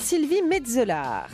Sylvie Metzelar.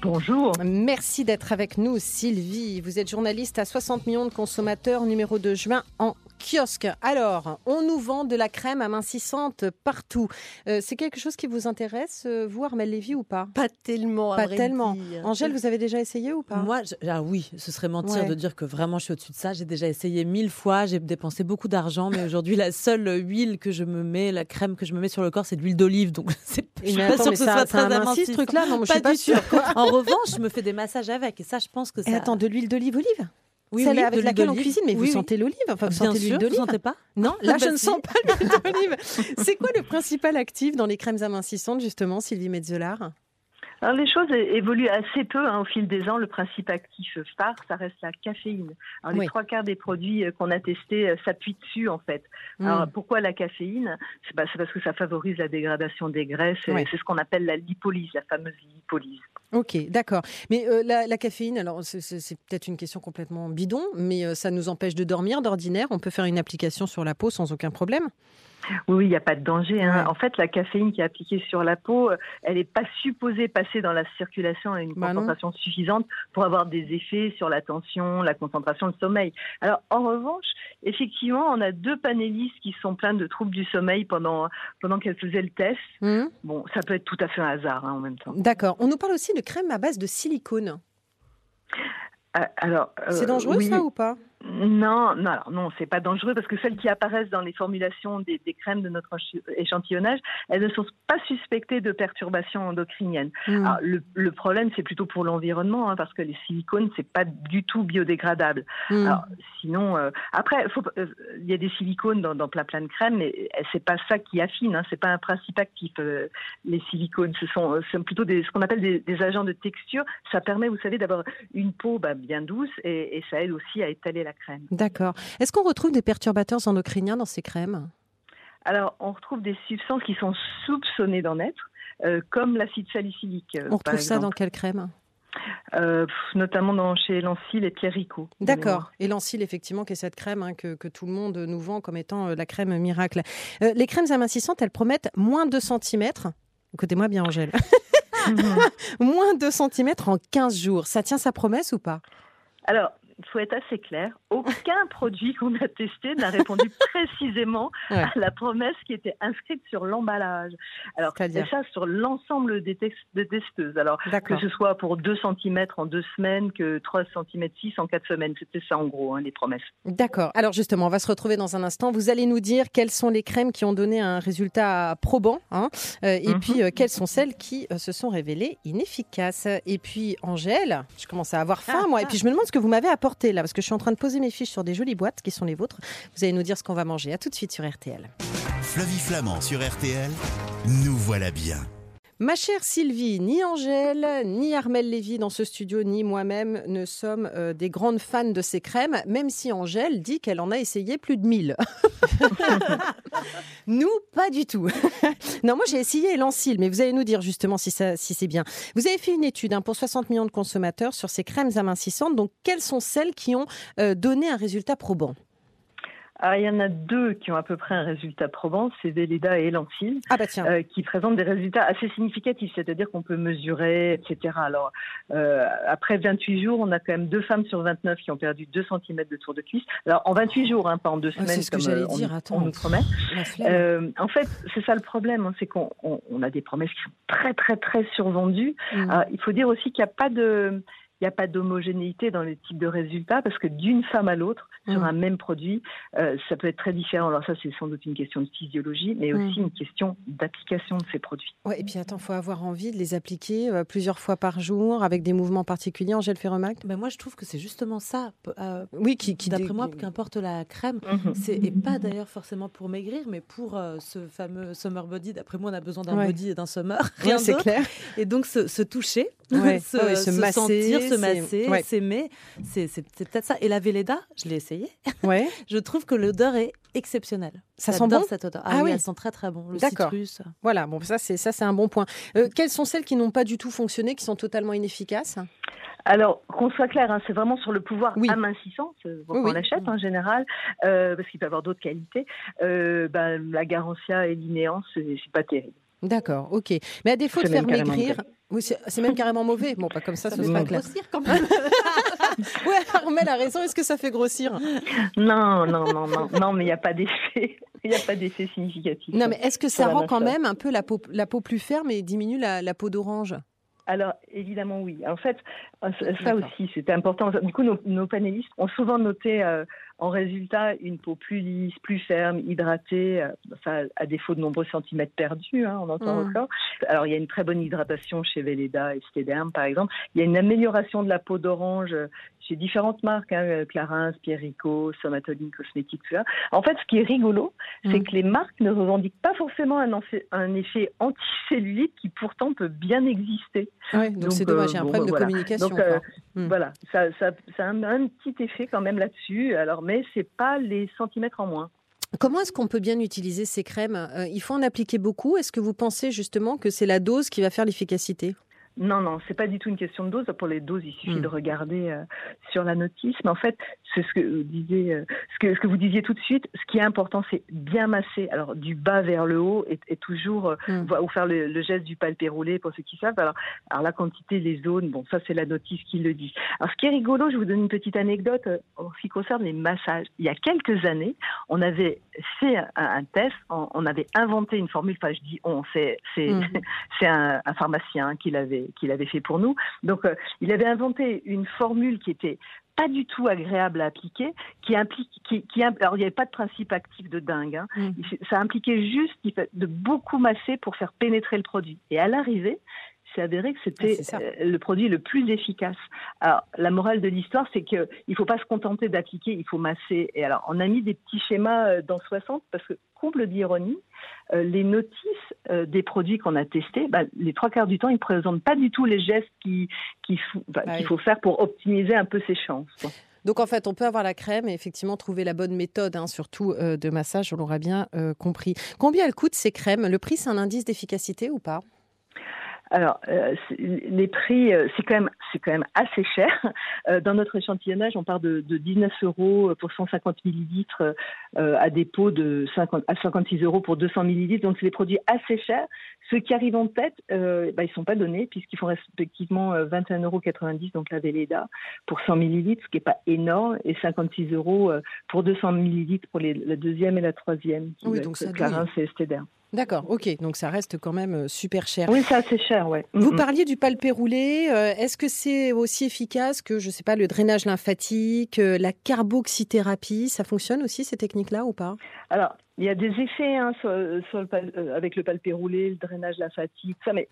Bonjour. Merci d'être avec nous, Sylvie. Vous êtes journaliste à 60 millions de consommateurs, numéro de juin en kiosque. Alors, on nous vend de la crème amincissante partout. Euh, c'est quelque chose qui vous intéresse, euh, vous, Armel Lévy, ou pas? Pas tellement. Pas tellement. dire. Angèle, vous avez déjà essayé ou pas? Moi, je- ah oui, ce serait mentir Ouais. de dire que vraiment je suis au-dessus de ça. J'ai déjà essayé mille fois, j'ai dépensé beaucoup d'argent, mais aujourd'hui, la seule huile que je me mets, la crème que je me mets sur le corps, c'est de l'huile d'olive. Donc, c'est, je suis pas attends, sûre que ce ça, soit ça très amincit, ce truc-là? Non, mais je Pas suis pas du sûre. tout. En revanche, je me fais des massages avec, et ça, je pense que ça. Et attends, de l'huile d'olive olive? Oui, Celle oui, avec de laquelle on cuisine, mais vous Oui, sentez l'olive Enfin, vous sentez l'huile vous d'olive sentez pas Non, là, Ah je bah ne si. sens pas l'huile d'olive. C'est quoi le principal actif dans les crèmes amincissantes, justement, Sylvie Metzelar Alors, les choses évoluent assez peu hein, au fil des ans. Le principe actif phare, ça reste la caféine. Alors, Oui. Les trois quarts des produits euh, qu'on a testés euh, s'appuient dessus, en fait. Hmm. Alors, pourquoi la caféine? C'est bah, c'est parce que ça favorise la dégradation des graisses. C'est ce qu'on appelle la lipolyse, la fameuse lipolyse. Ok, d'accord. Mais euh, la, la caféine, alors c'est- peut-être une question complètement bidon, mais euh, ça nous empêche de dormir d'ordinaire. On peut faire une application sur la peau sans aucun problème. Oui, il n'y a pas de danger. hein. Ouais. En fait, la caféine qui est appliquée sur la peau, euh, elle n'est pas supposée passer dans la circulation à une Bah non. concentration suffisante pour avoir des effets sur la tension, la concentration, le sommeil. Alors, en revanche, effectivement, on a deux panélistes qui sont pleins de troubles du sommeil pendant, pendant qu'elles faisaient le test. Hum, Bon, ça peut être tout à fait un hasard hein, en même temps. D'accord. On nous parle aussi de crème à base de silicone. Alors, euh, C'est dangereux oui. ça ou pas? Non, non, alors non, c'est pas dangereux parce que celles qui apparaissent dans les formulations des, des crèmes de notre échantillonnage, elles ne sont pas suspectées de perturbations endocriniennes. Alors, le, le problème, c'est plutôt pour l'environnement, hein, parce que les silicones, c'est pas du tout biodégradable. Alors, sinon, euh, après, euh, il y a des silicones dans, dans plein plein de crèmes, mais euh, c'est pas ça qui affine. Hein, c'est pas un principe actif. euh, les silicones, ce sont, plutôt des, ce qu'on appelle des, des agents de texture. Ça permet, vous savez, d'avoir une peau bah, bien douce et, et ça aide aussi à étaler la crème. D'accord. Est-ce qu'on retrouve des perturbateurs endocriniens dans ces crèmes? Alors, on retrouve des substances qui sont soupçonnées d'en être, euh, comme l'acide salicylique. euh, On par retrouve ça dans quelle crème? Euh, notamment dans, chez Lancil et Pierrico. D'accord. Et Lancil, effectivement, qui est cette crème hein, que, que tout le monde nous vend comme étant euh, la crème miracle. Euh, les crèmes amincissantes, elles promettent moins de centimètres. Écoutez-moi bien, Angèle. moins de centimètres en 15 jours. Ça tient sa promesse ou pas? Alors, il faut être assez clair. Aucun produit qu'on a testé n'a répondu précisément Ouais. à la promesse qui était inscrite sur l'emballage. Alors, et ça sur l'ensemble des, des testeuses. Alors, que ce soit pour 2 cm en deux semaines, que 3 cm 6 en quatre semaines. C'était ça, en gros, hein, les promesses. D'accord. Alors justement, on va se retrouver dans un instant. Vous allez nous dire quelles sont les crèmes qui ont donné un résultat probant, hein, euh, et Mhm. puis euh, quelles sont celles qui euh, se sont révélées inefficaces. Et puis Angèle, je commence à avoir faim Ah, moi, et ah. puis je me demande ce que vous m'avez apporté là, parce que je suis en train de poser mes fiches sur des jolies boîtes qui sont les vôtres. Vous allez nous dire ce qu'on va manger. À tout de suite sur RTL. Flavie Flamand sur RTL, nous voilà bien. Ma chère Sylvie, ni Angèle, ni Armel Lévy dans ce studio, ni moi-même ne sommes euh, des grandes fans de ces crèmes, même si Angèle dit qu'elle en a essayé plus de 1000. nous, pas du tout. non, moi j'ai essayé Elancil, mais vous allez nous dire justement si, ça, si c'est bien. Vous avez fait une étude hein, pour 60 millions de consommateurs sur ces crèmes amincissantes, donc quelles sont celles qui ont euh, donné un résultat probant? Ah, il y en a deux qui ont à peu près un résultat probant, c'est Véleda et Lancil. Ah bah euh, qui présentent des résultats assez significatifs, c'est-à-dire qu'on peut mesurer, etc. Alors, euh, après 28 jours, on a quand même deux femmes sur 29 qui ont perdu 2 cm de tour de cuisse. Alors, en 28 jours, hein, pas en deux semaines, c'est ce que comme j'allais euh, on, dire, attends. on nous promet. Euh, en fait, c'est ça le problème, hein, c'est qu'on on- on a des promesses qui sont très, très, très survendues. Mm. Alors, il faut dire aussi qu'il n'y a pas de... Il n'y a pas d'homogénéité dans les types de résultats parce que d'une femme à l'autre, sur Mm. un même produit, euh, ça peut être très différent. Alors ça, c'est sans doute une question de physiologie, mais Mm. aussi une question d'application de ces produits. Ouais, et puis attends, faut avoir envie de les appliquer euh, plusieurs fois par jour avec des mouvements particuliers. Angèle fait remarque Ben moi, je trouve que c'est justement ça. euh, Oui, qui, qui D'après dé- moi, qu'importe la crème, Mhm. c'est et pas d'ailleurs forcément pour maigrir, mais pour euh, ce fameux summer body. D'après moi, on a besoin d'un Ouais. body et d'un summer, Ouais, rien c'est d'autre. clair. Et donc se, se toucher, Ouais, se, ouais, se se masser, sentir, se masser, s'aimer, c'est peut-être ça. Et la Véleda, je l'ai essayé. Ouais. Je trouve que l'odeur est exceptionnelle. Ça sent bon cette odeur. Ah Ah, oui, oui. elle sent très très bon. Le D'accord. citrus. Voilà, bon, ça c'est ça c'est un bon point. Euh, quelles sont celles qui n'ont pas du tout fonctionné, qui sont totalement inefficaces? Alors, qu'on soit clair, hein, c'est vraiment sur le pouvoir Oui. amincissant Oui, qu'on oui. l'achète en général, euh, parce qu'il peut avoir d'autres qualités. Euh, ben, la Garantia et l'Inéance, c'est pas terrible. D'accord, ok. Mais à défaut de faire maigrir, oui, c'est même carrément mauvais. Bon, pas comme ça, ce Ça sera fait clair. grossir quand même. Ouais, Armel a raison. Est-ce que ça fait grossir? Non, non, non, non, non, mais il n'y a pas d'effet. Il n'y a pas d'effet significatif. Non, mais est-ce que ça rend quand même un peu la peau, la peau plus ferme et diminue la, la peau d'orange? Alors, évidemment, oui. En fait, euh, ça aussi, c'était important. Du coup, nos, nos panélistes ont souvent noté euh, en résultat une peau plus lisse, plus ferme, hydratée, euh, à défaut de nombreux centimètres perdus, hein, on entend Mm. encore. Alors, il y a une très bonne hydratation chez Velleda et Stederm, par exemple. Il y a une amélioration de la peau d'orange euh, chez différentes marques, hein, euh, Clarins, Pierrico, Somatoline Cosmétiques, tout ça. En fait, ce qui est rigolo, c'est Mm. que les marques ne revendiquent pas forcément un, effet- un effet anticellulite qui pourtant peut bien exister. Ouais, donc c'est dommage, il y a un problème de voilà. communication. Donc, euh, quoi. Mm. Voilà, ça, ça, ça a un, un petit effet quand même là-dessus. Alors, mais c'est pas les centimètres en moins. Comment est-ce qu'on peut bien utiliser ces crèmes? Euh, Il faut en appliquer beaucoup. Est-ce que vous pensez justement que c'est la dose qui va faire l'efficacité? Non, non, c'est pas du tout une question de dose. Pour les doses, il suffit Mm. de regarder euh, sur la notice. Mais en fait, c'est ce que vous disiez, euh, ce que, ce que vous disiez tout de suite. Ce qui est important, c'est bien masser. Alors, du bas vers le haut et, et toujours euh, Mm. vo- ou faire le, le geste du palpé roulé pour ceux qui savent. Alors, alors la quantité, les zones, bon, ça c'est la notice qui le dit. Alors, ce qui est rigolo, je vous donne une petite anecdote euh, en ce qui concerne les massages. Il y a quelques années, on avait fait un, un test. On, on avait inventé une formule. Enfin, je dis on, c'est c'est Mm. c'est un, un pharmacien qui l'avait qui l'avait fait pour nous. Donc, euh, il avait inventé une formule qui était pas du tout agréable à appliquer, qui implique, qui, alors il n'y avait pas de principe actif de dingue. Hein. Mm. Ça impliquait juste de beaucoup masser pour faire pénétrer le produit. Et à l'arrivée, c'est avéré que c'était Ah, euh, le produit le plus efficace. Alors, la morale de l'histoire, c'est que il faut pas se contenter d'appliquer, il faut masser. Et alors, on a mis des petits schémas euh, dans 60 parce que, comble d'ironie, euh, les notices euh, des produits qu'on a testés, bah, les trois quarts du temps, ils ne présentent pas du tout les gestes qui bah, Ah qu'il oui. faut faire pour optimiser un peu ses chances. quoi. Donc en fait, on peut avoir la crème et effectivement trouver la bonne méthode, hein, surtout euh, de massage, on l'aura bien euh, compris. Combien elles coûtent ces crèmes? Le prix, c'est un indice d'efficacité ou pas? Alors, euh, les prix, euh, c'est quand même, c'est quand même assez cher. Euh, dans notre échantillonnage, on part de, de 19 euros pour 150 millilitres euh, à des pots de 50 à 56 euros pour 200 millilitres. Donc, c'est des produits assez chers. Ceux qui arrivent en tête, euh, bah, ils sont pas donnés puisqu'ils font respectivement euh, 21,90 euros, donc la Velleda pour 100 millilitres, ce qui est pas énorme, et 56 euros pour 200 millilitres pour les, la deuxième et la troisième. Oui, donc ça. Clarins et. D'accord, ok. Donc ça reste quand même euh, super cher. Oui, c'est assez cher, ouais. Vous parliez du palpé roulé. euh, Est-ce que c'est aussi efficace que, je sais pas, le drainage lymphatique, euh, la carboxythérapie? Ça fonctionne aussi ces techniques-là ou pas? Alors, il y a des effets hein, sur, sur le pal- avec le palpé roulé, le drainage lymphatique, ça, mais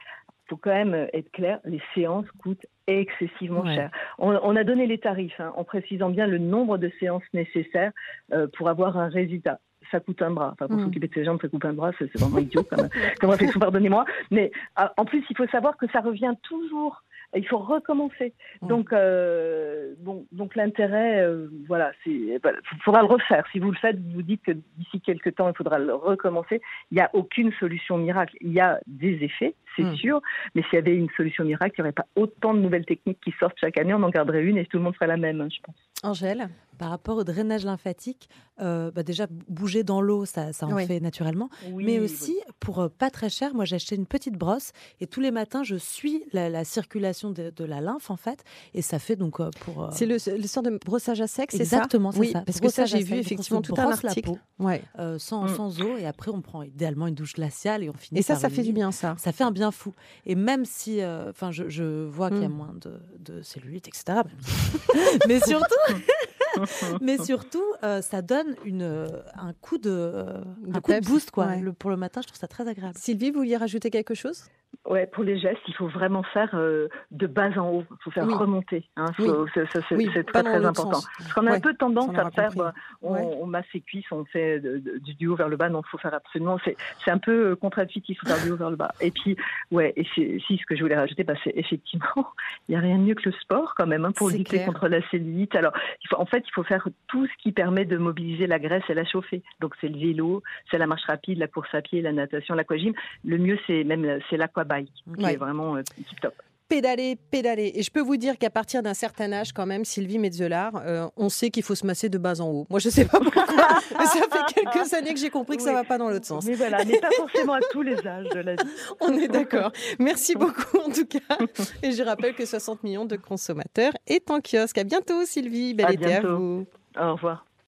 faut quand même être clair, les séances coûtent excessivement Ouais. cher. On, on a donné les tarifs hein, en précisant bien le nombre de séances nécessaires euh, pour avoir un résultat. Ça coûte un bras. Enfin, pour Mm. s'occuper de ses jambes, ça coûte un bras. C'est vraiment idiot comme, comme réflexion, pardonnez-moi. Mais ah, en plus, il faut savoir que ça revient toujours. Il faut recommencer. Mm. Donc, euh, bon, donc l'intérêt, euh, voilà, il faudra le refaire. Si vous le faites, vous dites que d'ici quelques temps, il faudra le recommencer. Il n'y a aucune solution miracle. Il y a des effets, c'est Mm. sûr, mais s'il y avait une solution miracle, il n'y aurait pas autant de nouvelles techniques qui sortent chaque année. On en garderait une et tout le monde ferait la même, hein, je pense. Angèle? Par rapport au drainage lymphatique, euh, bah déjà bouger dans l'eau, ça, ça en Oui. fait naturellement. mais aussi, pour euh, pas très cher, moi j'ai acheté une petite brosse et tous les matins je suis la, la circulation de, de la lymphe en fait. Et ça fait donc euh, pour. C'est le, le sort de brossage à sec, c'est ça? Exactement, c'est Oui, ça. parce que ça, j'ai vu effectivement tout un la article. peau. Ouais. sans, Mm. sans eau et après on prend idéalement une douche glaciale et on finit Et ça, par ça fait du bien, ça. Ça fait un bien fou. Et même si, enfin, je, je vois qu'il y a Mm. moins de, de cellulite, etc. mais surtout, mais surtout, euh, ça donne une, euh, un coup de, euh, De un coup de peps, boost quoi. ouais. Le- pour le matin, je trouve ça très agréable. Sylvie, vous vouliez rajouter quelque chose? Ouais, pour les gestes, il faut vraiment faire euh, de bas en haut. Il faut faire Oui. remonter. Hein. Oui. C'est Oui, très très important. sens. Parce qu'on a Ouais, un peu tendance on à faire, bah, on, Ouais. on masse ses cuisses, on fait du, du haut vers le bas. Non, il faut faire absolument. C'est un peu euh, contre-intuitif, il faut faire du haut vers le bas. Et puis, ouais, et si ce que je voulais rajouter, bah, c'est effectivement, il n'y a rien de mieux que le sport quand même hein, pour lutter clair. contre la cellulite. Alors, il faut, en fait, il faut faire tout ce qui permet de mobiliser la graisse et la chauffer. Donc, c'est le vélo, c'est la marche rapide, la course à pied, la natation, l'aquagym. Le mieux, c'est même c'est l'aquabike, qui Ouais. est vraiment euh, tip top. pédaler, pédaler. Et je peux vous dire qu'à partir d'un certain âge, quand même, Sylvie Metzelar, euh, on sait qu'il faut se masser de bas en haut. Moi, je sais pas pourquoi, mais ça fait quelques années que j'ai compris que ça Oui. va pas dans l'autre sens. Mais voilà, mais pas forcément à tous les âges de la vie. On est d'accord. Merci beaucoup, en tout cas. Et je rappelle que 60 millions de consommateurs est en kiosque. À bientôt, Sylvie. Bel À été à bientôt. vous. Au revoir.